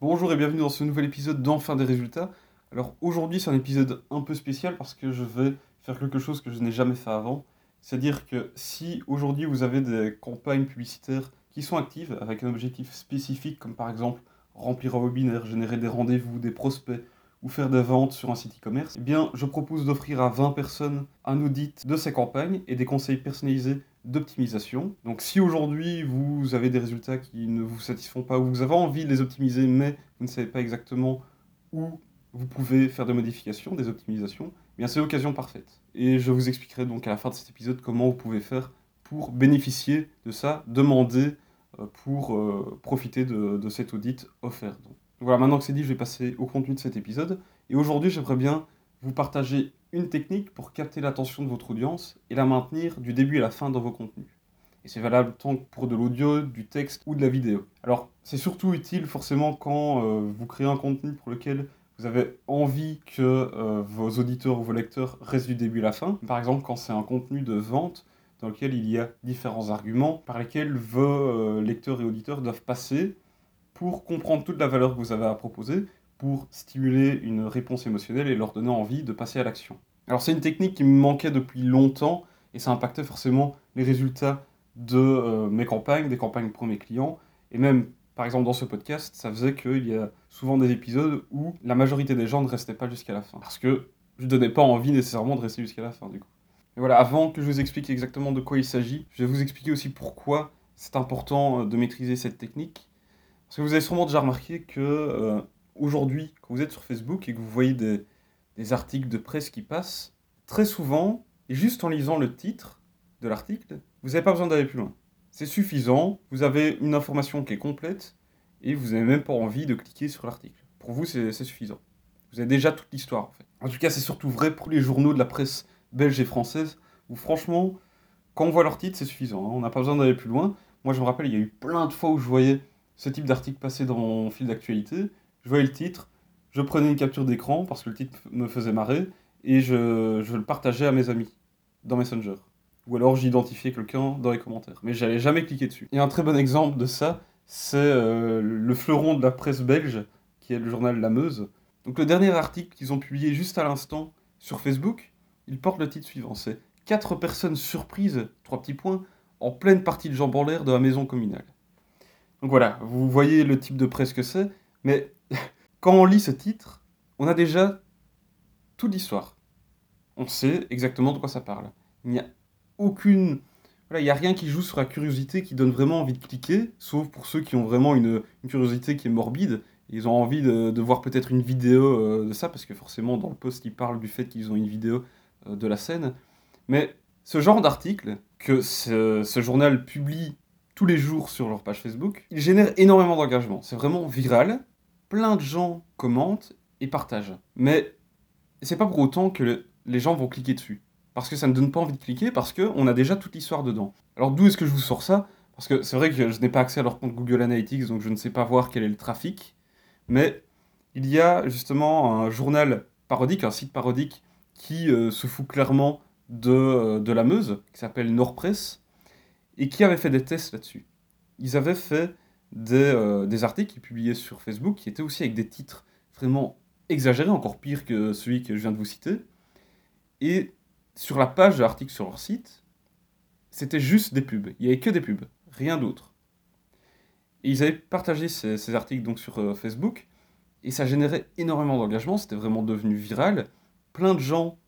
Bonjour et bienvenue dans ce nouvel épisode d'Enfin des résultats. Alors aujourd'hui c'est un épisode un peu spécial parce que je vais faire quelque chose que je n'ai jamais fait avant. C'est-à-dire que si aujourd'hui vous avez des campagnes publicitaires qui sont actives avec un objectif spécifique comme par exemple remplir un webinaire, générer des rendez-vous, des prospects ou faire des ventes sur un site e-commerce, eh bien je propose d'offrir à 20 personnes un audit de ces campagnes et des conseils personnalisés d'optimisation. Donc si aujourd'hui vous avez des résultats qui ne vous satisfont pas ou vous avez envie de les optimiser mais vous ne savez pas exactement où vous pouvez faire des modifications, des optimisations, eh bien c'est l'occasion parfaite. Et je vous expliquerai donc à la fin de cet épisode comment vous pouvez faire pour bénéficier de ça, demander euh, pour euh, profiter de, cet audit offert. Voilà, maintenant que c'est dit, je vais passer au contenu de cet épisode. Et aujourd'hui, j'aimerais bien vous partager une technique pour capter l'attention de votre audience et la maintenir du début à la fin dans vos contenus. Et c'est valable tant pour de l'audio, du texte ou de la vidéo. Alors, c'est surtout utile forcément quand euh, vous créez un contenu pour lequel vous avez envie que euh, vos auditeurs ou vos lecteurs restent du début à la fin. Par exemple, quand c'est un contenu de vente dans lequel il y a différents arguments par lesquels vos euh, lecteurs et auditeurs doivent passer pour comprendre toute la valeur que vous avez à proposer pour stimuler une réponse émotionnelle et leur donner envie de passer à l'action. Alors c'est une technique qui me manquait depuis longtemps et ça impactait forcément les résultats de euh, mes campagnes, des campagnes pour mes clients et même par exemple dans ce podcast, ça faisait qu'il y a souvent des épisodes où la majorité des gens ne restaient pas jusqu'à la fin parce que je ne donnais pas envie nécessairement de rester jusqu'à la fin du coup. Et voilà, avant que je vous explique exactement de quoi il s'agit, je vais vous expliquer aussi pourquoi c'est important euh, de maîtriser cette technique. Parce que vous avez sûrement déjà remarqué que euh, aujourd'hui, quand vous êtes sur Facebook et que vous voyez des, articles de presse qui passent, très souvent, juste en lisant le titre de l'article, vous n'avez pas besoin d'aller plus loin. C'est suffisant, vous avez une information qui est complète, et vous n'avez même pas envie de cliquer sur l'article. Pour vous, c'est suffisant. Vous avez déjà toute l'histoire, en fait. En tout cas, c'est surtout vrai pour les journaux de la presse belge et française, où franchement, quand on voit leur titre, c'est suffisant. Hein. On n'a pas besoin d'aller plus loin. Moi, je me rappelle, il y a eu plein de fois où je voyais ce type d'article passer dans mon fil d'actualité, je voyais le titre, je prenais une capture d'écran parce que le titre me faisait marrer et je, je le partageais à mes amis dans Messenger. Ou alors j'identifiais quelqu'un dans les commentaires. Mais j'allais jamais cliquer dessus. Et un très bon exemple de ça, c'est euh, le fleuron de la presse belge, qui est le journal La Meuse. Donc le dernier article qu'ils ont publié juste à l'instant sur Facebook, il porte le titre suivant. C'est 4 personnes surprises, trois petits points, en pleine partie de jambes en l'air de la maison communale. Donc voilà, vous voyez le type de presse que c'est, mais quand on lit ce titre, on a déjà toute l'histoire. On sait exactement de quoi ça parle. Il n'y a aucune. Voilà, il n'y a rien qui joue sur la curiosité qui donne vraiment envie de cliquer, sauf pour ceux qui ont vraiment une, curiosité qui est morbide. Ils ont envie de, voir peut-être une vidéo euh, de ça, parce que forcément, dans le post, ils parlent du fait qu'ils ont une vidéo euh, de la scène. Mais ce genre d'article que ce journal publie tous les jours sur leur page Facebook, il génère énormément d'engagement. C'est vraiment viral plein de gens commentent et partagent. Mais c'est pas pour autant que les gens vont cliquer dessus. Parce que ça ne donne pas envie de cliquer, parce qu'on a déjà toute l'histoire dedans. Alors d'où est-ce que je vous sors ça? Parce que c'est vrai que je n'ai pas accès à leur compte Google Analytics, donc je ne sais pas voir quel est le trafic. Mais il y a justement un journal parodique, un site parodique, qui euh, se fout clairement de, euh, de la Meuse, qui s'appelle Nordpress, et qui avait fait des tests là-dessus. Ils avaient fait euh, des, articles qu'ils publiaient sur Facebook qui étaient aussi avec des titres vraiment exagérés, encore pire que celui que je viens de vous citer. Et sur la page de l'article sur leur site, c'était juste des pubs. Il n'y avait que des pubs, rien d'autre. Et ils avaient partagé ces, articles donc sur euh, Facebook, et ça générait énormément d'engagement, c'était vraiment devenu viral. Plein de gens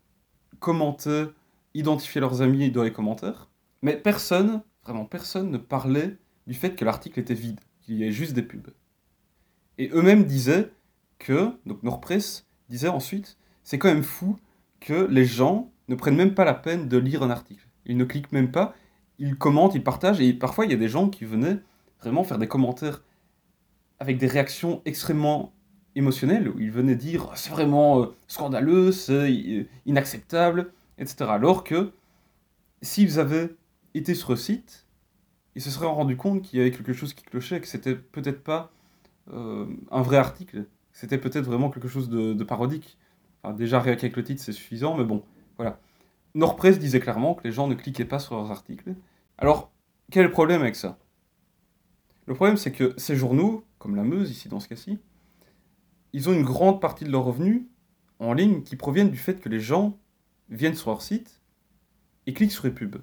commentaient, identifiaient leurs amis dans les commentaires, mais personne, vraiment personne ne parlait du fait que l'article était vide qu'il y ait juste des pubs. Et eux-mêmes disaient que, donc Nordpress disait ensuite, c'est quand même fou que les gens ne prennent même pas la peine de lire un article. Ils ne cliquent même pas, ils commentent, ils partagent, et parfois il y a des gens qui venaient vraiment faire des commentaires avec des réactions extrêmement émotionnelles, où ils venaient dire c'est vraiment euh, scandaleux, c'est euh, inacceptable, etc. Alors que s'ils avaient été sur le site, il se serait rendu compte qu'il y avait quelque chose qui clochait, que c'était peut-être pas euh, un vrai article, c'était peut-être vraiment quelque chose de, parodique. déjà, rien qu'avec le titre, c'est suffisant, mais bon, voilà. Nordpress disait clairement que les gens ne cliquaient pas sur leurs articles. Alors, quel est le problème avec ça? Le problème, c'est que ces journaux, comme la Meuse ici dans ce cas-ci, ils ont une grande partie de leurs revenus en ligne qui proviennent du fait que les gens viennent sur leur site et cliquent sur les pubs.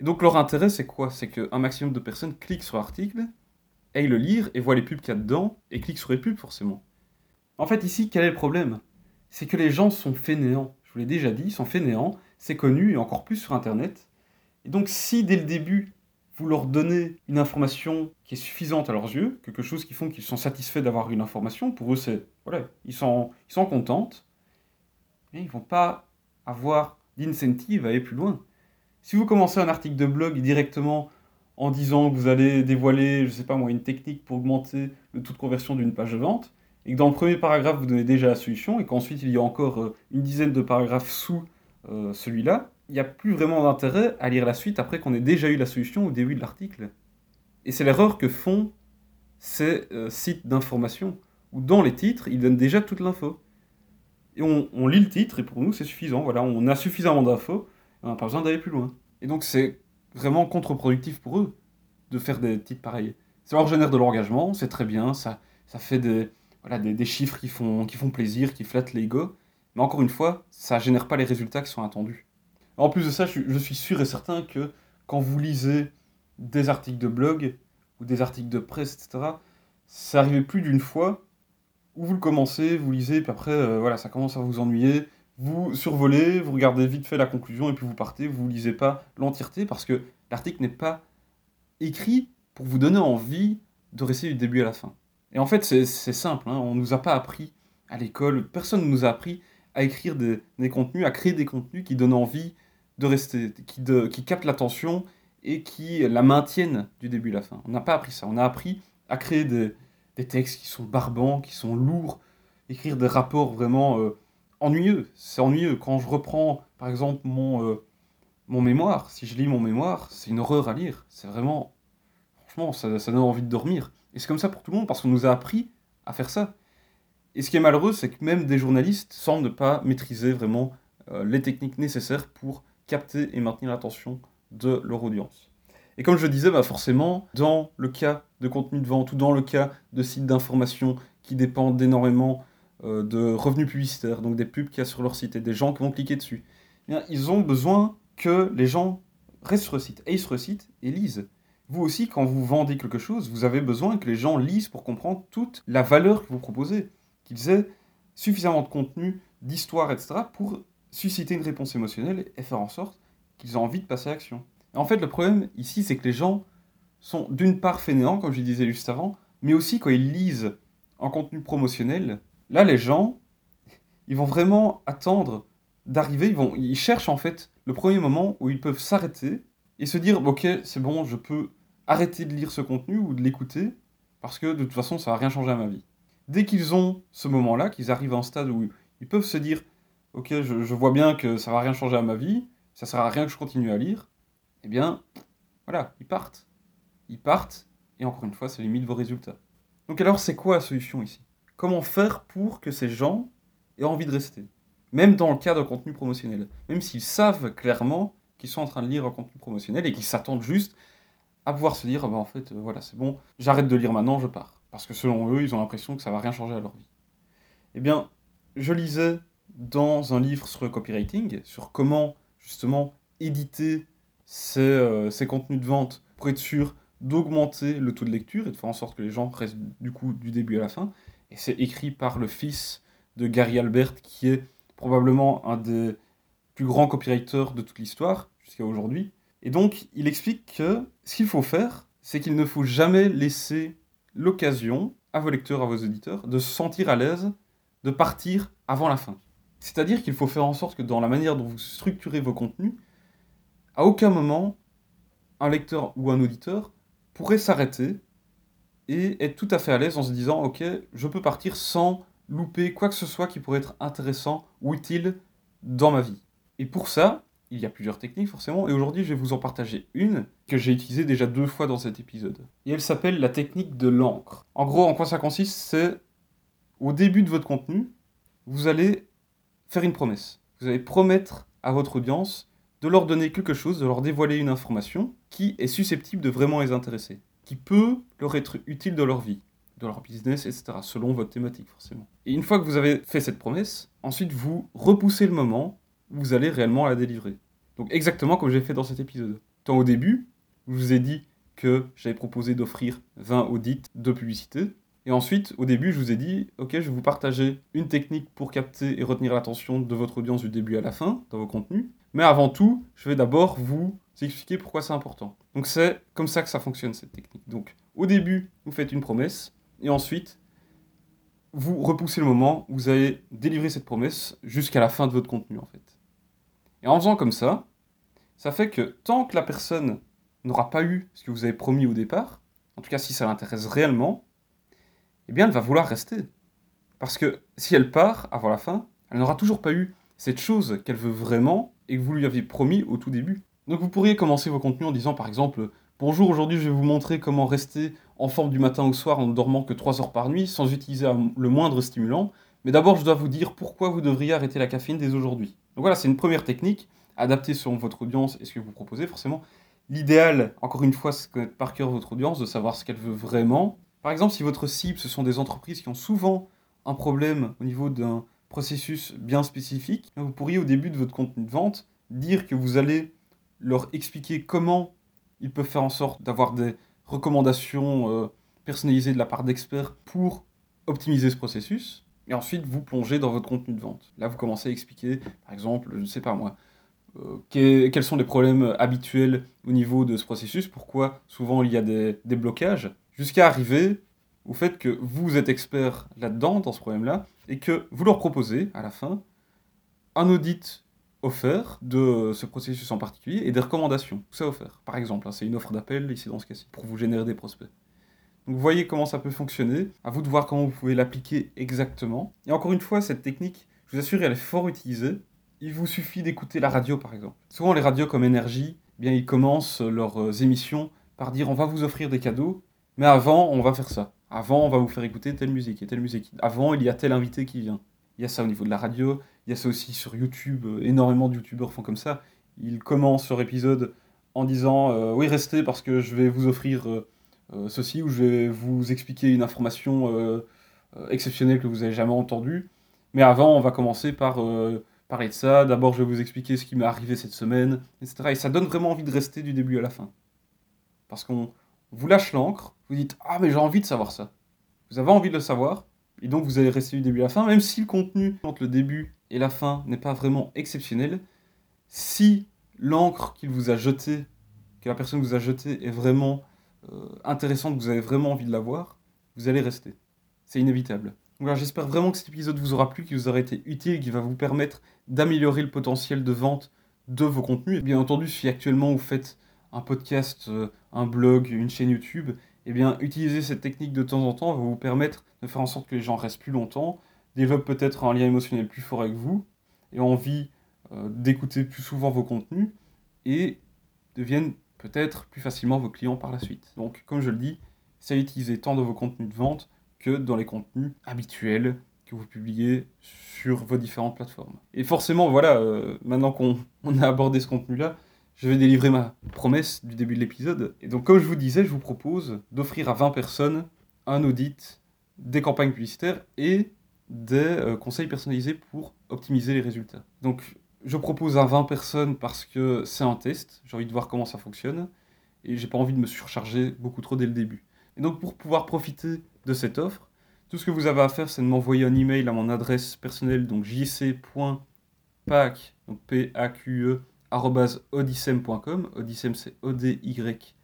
Et donc leur intérêt, c'est quoi? C'est qu'un maximum de personnes cliquent sur l'article, aillent le lire et voient les pubs qu'il y a dedans et cliquent sur les pubs forcément. En fait, ici, quel est le problème? C'est que les gens sont fainéants. Je vous l'ai déjà dit, ils sont fainéants, c'est connu et encore plus sur Internet. Et donc, si dès le début, vous leur donnez une information qui est suffisante à leurs yeux, quelque chose qui font qu'ils sont satisfaits d'avoir une information, pour eux, c'est. Voilà, ils sont, ils sont contentes, mais ils vont pas avoir d'incentive à aller plus loin. Si vous commencez un article de blog directement en disant que vous allez dévoiler, je sais pas moi, une technique pour augmenter le taux de conversion d'une page de vente, et que dans le premier paragraphe vous donnez déjà la solution, et qu'ensuite il y a encore euh, une dizaine de paragraphes sous euh, celui-là, il n'y a plus vraiment d'intérêt à lire la suite après qu'on ait déjà eu la solution au début de l'article. Et c'est l'erreur que font ces euh, sites d'information, où dans les titres, ils donnent déjà toute l'info. Et on, on, lit le titre, et pour nous, c'est suffisant. Voilà, on a suffisamment d'infos, on n'a pas besoin d'aller plus loin. Et donc, c'est vraiment contre-productif pour eux de faire des titres pareils. Ça leur génère de l'engagement, c'est très bien, ça, ça fait des, voilà, des, des, chiffres qui font, qui font plaisir, qui flattent l'ego. Mais encore une fois, ça ne génère pas les résultats qui sont attendus. En plus de ça, je, suis sûr et certain que quand vous lisez des articles de blog ou des articles de presse, etc., ça arrive plus d'une fois où vous le commencez, vous lisez, puis après, euh, voilà, ça commence à vous ennuyer. Vous survolez, vous regardez vite fait la conclusion et puis vous partez, vous lisez pas l'entièreté parce que l'article n'est pas écrit pour vous donner envie de rester du début à la fin. Et en fait, c'est simple, hein, on ne nous a pas appris à l'école, personne ne nous a appris à écrire des, contenus, à créer des contenus qui donnent envie de rester, qui, de, qui captent l'attention et qui la maintiennent du début à la fin. On n'a pas appris ça. On a appris à créer des, des, textes qui sont barbants, qui sont lourds, écrire des rapports vraiment euh, ennuyeux. C'est ennuyeux. Quand je reprends, par exemple, mon, euh, mon mémoire, si je lis mon mémoire, c'est une horreur à lire. C'est vraiment... Franchement, ça, ça donne envie de dormir. Et c'est comme ça pour tout le monde, parce qu'on nous a appris à faire ça. Et ce qui est malheureux, c'est que même des journalistes semblent ne pas maîtriser vraiment euh, les techniques nécessaires pour capter et maintenir l'attention de leur audience. Et comme je disais, bah forcément, dans le cas de contenu de vente ou dans le cas de sites d'information qui dépendent énormément euh, de revenus publicitaires, donc des pubs qu'il y a sur leur site et des gens qui vont cliquer dessus, eh bien, ils ont besoin que les gens restent sur le site, aillent sur le site et lisent. Vous aussi, quand vous vendez quelque chose, vous avez besoin que les gens lisent pour comprendre toute la valeur que vous proposez qu'ils aient suffisamment de contenu, d'histoire, etc., pour susciter une réponse émotionnelle et faire en sorte qu'ils aient envie de passer à l'action. En fait, le problème ici, c'est que les gens sont d'une part fainéants, comme je disais juste avant, mais aussi quand ils lisent en contenu promotionnel, là, les gens, ils vont vraiment attendre d'arriver, ils, vont, ils cherchent en fait le premier moment où ils peuvent s'arrêter et se dire, ok, c'est bon, je peux arrêter de lire ce contenu ou de l'écouter, parce que de toute façon, ça va rien changer à ma vie dès qu'ils ont ce moment-là, qu'ils arrivent à un stade où ils peuvent se dire Ok, je, vois bien que ça va rien changer à ma vie, ça sert à rien que je continue à lire, eh bien, voilà, ils partent. Ils partent, et encore une fois, ça limite vos résultats. Donc alors, c'est quoi la solution ici? Comment faire pour que ces gens aient envie de rester Même dans le cas d'un contenu promotionnel. Même s'ils savent clairement qu'ils sont en train de lire un contenu promotionnel et qu'ils s'attendent juste à pouvoir se dire, bah, en fait, euh, voilà, c'est bon, j'arrête de lire maintenant, je pars. Parce que selon eux, ils ont l'impression que ça va rien changer à leur vie. Eh bien, je lisais dans un livre sur le copywriting, sur comment justement éditer ces, euh, contenus de vente pour être sûr d'augmenter le taux de lecture et de faire en sorte que les gens restent du coup du début à la fin. Et c'est écrit par le fils de Gary Albert, qui est probablement un des plus grands copywriters de toute l'histoire jusqu'à aujourd'hui. Et donc, il explique que ce qu'il faut faire, c'est qu'il ne faut jamais laisser l'occasion à vos lecteurs, à vos auditeurs, de se sentir à l'aise de partir avant la fin. C'est-à-dire qu'il faut faire en sorte que dans la manière dont vous structurez vos contenus, à aucun moment, un lecteur ou un auditeur pourrait s'arrêter et être tout à fait à l'aise en se disant Ok, je peux partir sans louper quoi que ce soit qui pourrait être intéressant ou utile dans ma vie. Et pour ça, il y a plusieurs techniques forcément, et aujourd'hui je vais vous en partager une que j'ai utilisée déjà deux fois dans cet épisode. Et elle s'appelle la technique de l'encre. En gros, en quoi ça consiste? C'est au début de votre contenu, vous allez faire une promesse. Vous allez promettre à votre audience de leur donner quelque chose, de leur dévoiler une information qui est susceptible de vraiment les intéresser, qui peut leur être utile dans leur vie. de leur business, etc. Selon votre thématique, forcément. Et une fois que vous avez fait cette promesse, ensuite vous repoussez le moment où vous allez réellement la délivrer. Donc exactement comme j'ai fait dans cet épisode. Tant au début, je vous ai dit que j'avais proposé d'offrir 20 audits de publicité. Et ensuite, au début, je vous ai dit, ok, je vais vous partager une technique pour capter et retenir l'attention de votre audience du début à la fin dans vos contenus. Mais avant tout, je vais d'abord vous expliquer pourquoi c'est important. Donc c'est comme ça que ça fonctionne cette technique. Donc au début, vous faites une promesse et ensuite, vous repoussez le moment où vous allez délivrer cette promesse jusqu'à la fin de votre contenu en fait. Et en faisant comme ça, ça fait que tant que la personne n'aura pas eu ce que vous avez promis au départ, en tout cas si ça l'intéresse réellement, eh bien elle va vouloir rester. Parce que si elle part avant la fin, elle n'aura toujours pas eu cette chose qu'elle veut vraiment et que vous lui aviez promis au tout début. Donc vous pourriez commencer vos contenus en disant par exemple Bonjour, aujourd'hui je vais vous montrer comment rester en forme du matin au soir en ne dormant que 3 heures par nuit sans utiliser le moindre stimulant. Mais d'abord je dois vous dire pourquoi vous devriez arrêter la caféine dès aujourd'hui. Donc voilà, c'est une première technique adapté selon votre audience et ce que vous proposez, forcément. L'idéal, encore une fois, c'est de connaître par cœur votre audience, de savoir ce qu'elle veut vraiment. Par exemple, si votre cible, ce sont des entreprises qui ont souvent un problème au niveau d'un processus bien spécifique, vous pourriez au début de votre contenu de vente dire que vous allez leur expliquer comment ils peuvent faire en sorte d'avoir des recommandations euh, personnalisées de la part d'experts pour optimiser ce processus. Et ensuite, vous plongez dans votre contenu de vente. Là, vous commencez à expliquer, par exemple, je ne sais pas moi, euh, quels sont les problèmes habituels au niveau de ce processus, pourquoi souvent il y a des, blocages, jusqu'à arriver au fait que vous êtes expert là-dedans, dans ce problème-là, et que vous leur proposez, à la fin, un audit offert de ce processus en particulier et des recommandations. Ça offert. Par exemple, hein, c'est une offre d'appel ici dans ce cas-ci, pour vous générer des prospects. Donc vous voyez comment ça peut fonctionner, à vous de voir comment vous pouvez l'appliquer exactement. Et encore une fois, cette technique, je vous assure, elle est fort utilisée il vous suffit d'écouter la radio, par exemple. Souvent, les radios comme Énergie, eh bien, ils commencent leurs euh, émissions par dire on va vous offrir des cadeaux, mais avant, on va faire ça. Avant, on va vous faire écouter telle musique et telle musique. Avant, il y a tel invité qui vient. Il y a ça au niveau de la radio, il y a ça aussi sur YouTube. Euh, énormément de YouTubeurs font comme ça. Ils commencent leur épisode en disant euh, oui, restez parce que je vais vous offrir ceci ou je vais vous expliquer une information exceptionnelle que vous n'avez jamais entendue. Mais avant, on va commencer par parler de ça, d'abord je vais vous expliquer ce qui m'est arrivé cette semaine, etc. Et ça donne vraiment envie de rester du début à la fin. Parce qu'on vous lâche l'encre, vous dites Ah, mais j'ai envie de savoir ça. Vous avez envie de le savoir, et donc vous allez rester du début à la fin, même si le contenu entre le début et la fin n'est pas vraiment exceptionnel. Si l'encre qu'il vous a jetée, que la personne vous a jetée, est vraiment euh, intéressante, vous avez vraiment envie de la voir, vous allez rester. C'est inévitable j'espère vraiment que cet épisode vous aura plu, qu'il vous aura été utile, qu'il va vous permettre d'améliorer le potentiel de vente de vos contenus. bien entendu, si actuellement vous faites un podcast, euh, un blog, une chaîne YouTube, eh bien, utiliser cette technique de temps en temps va vous permettre de faire en sorte que les gens restent plus longtemps, développent peut-être un lien émotionnel plus fort avec vous, et envie euh, d'écouter plus souvent vos contenus, et deviennent peut-être plus facilement vos clients par la suite. Donc, comme je le dis, c'est utiliser tant dans vos contenus de vente que dans les contenus habituels que vous publiez sur vos différentes plateformes. Et forcément, voilà, euh, maintenant qu'on a abordé ce contenu-là, je vais délivrer ma promesse du début de l'épisode. Et donc, comme je vous disais, je vous propose d'offrir à 20 personnes un audit des campagnes publicitaires et des euh, conseils personnalisés pour optimiser les résultats. Donc, je propose à 20 personnes parce que c'est un test, j'ai envie de voir comment ça fonctionne, et j'ai pas envie de me surcharger beaucoup trop dès le début. Et donc, pour pouvoir profiter de cette offre. Tout ce que vous avez à faire, c'est de m'envoyer un email à mon adresse personnelle, donc jc.pac, donc p a q e odyssem.com. Odyssem, c'est O-D-Y-S-E-M.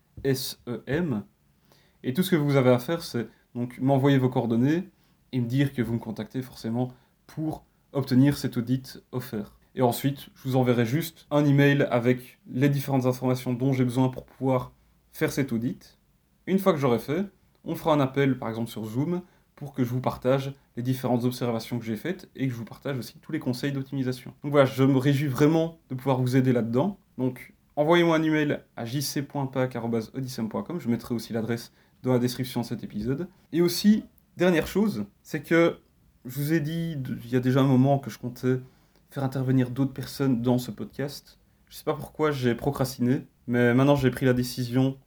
Et tout ce que vous avez à faire, c'est donc m'envoyer vos coordonnées et me dire que vous me contactez forcément pour obtenir cet audit offert. Et ensuite, je vous enverrai juste un email avec les différentes informations dont j'ai besoin pour pouvoir faire cet audit. Une fois que j'aurai fait, on fera un appel, par exemple sur Zoom, pour que je vous partage les différentes observations que j'ai faites et que je vous partage aussi tous les conseils d'optimisation. Donc voilà, je me réjouis vraiment de pouvoir vous aider là-dedans. Donc envoyez-moi un email à jc.pac.odyssem.com, je mettrai aussi l'adresse dans la description de cet épisode. Et aussi, dernière chose, c'est que je vous ai dit il y a déjà un moment que je comptais faire intervenir d'autres personnes dans ce podcast. Je ne sais pas pourquoi j'ai procrastiné, mais maintenant j'ai pris la décision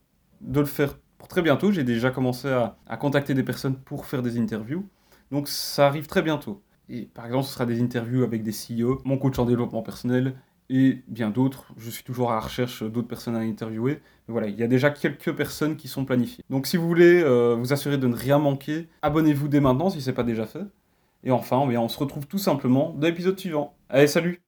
de le faire pour très bientôt. J'ai déjà commencé à, contacter des personnes pour faire des interviews. Donc ça arrive très bientôt. Et par exemple, ce sera des interviews avec des CEO, mon coach en développement personnel et bien d'autres. Je suis toujours à la recherche d'autres personnes à interviewer. Mais voilà, il y a déjà quelques personnes qui sont planifiées. Donc si vous voulez euh, vous assurer de ne rien manquer, abonnez-vous dès maintenant si ce n'est pas déjà fait. Et enfin, on se retrouve tout simplement dans l'épisode suivant. Allez, salut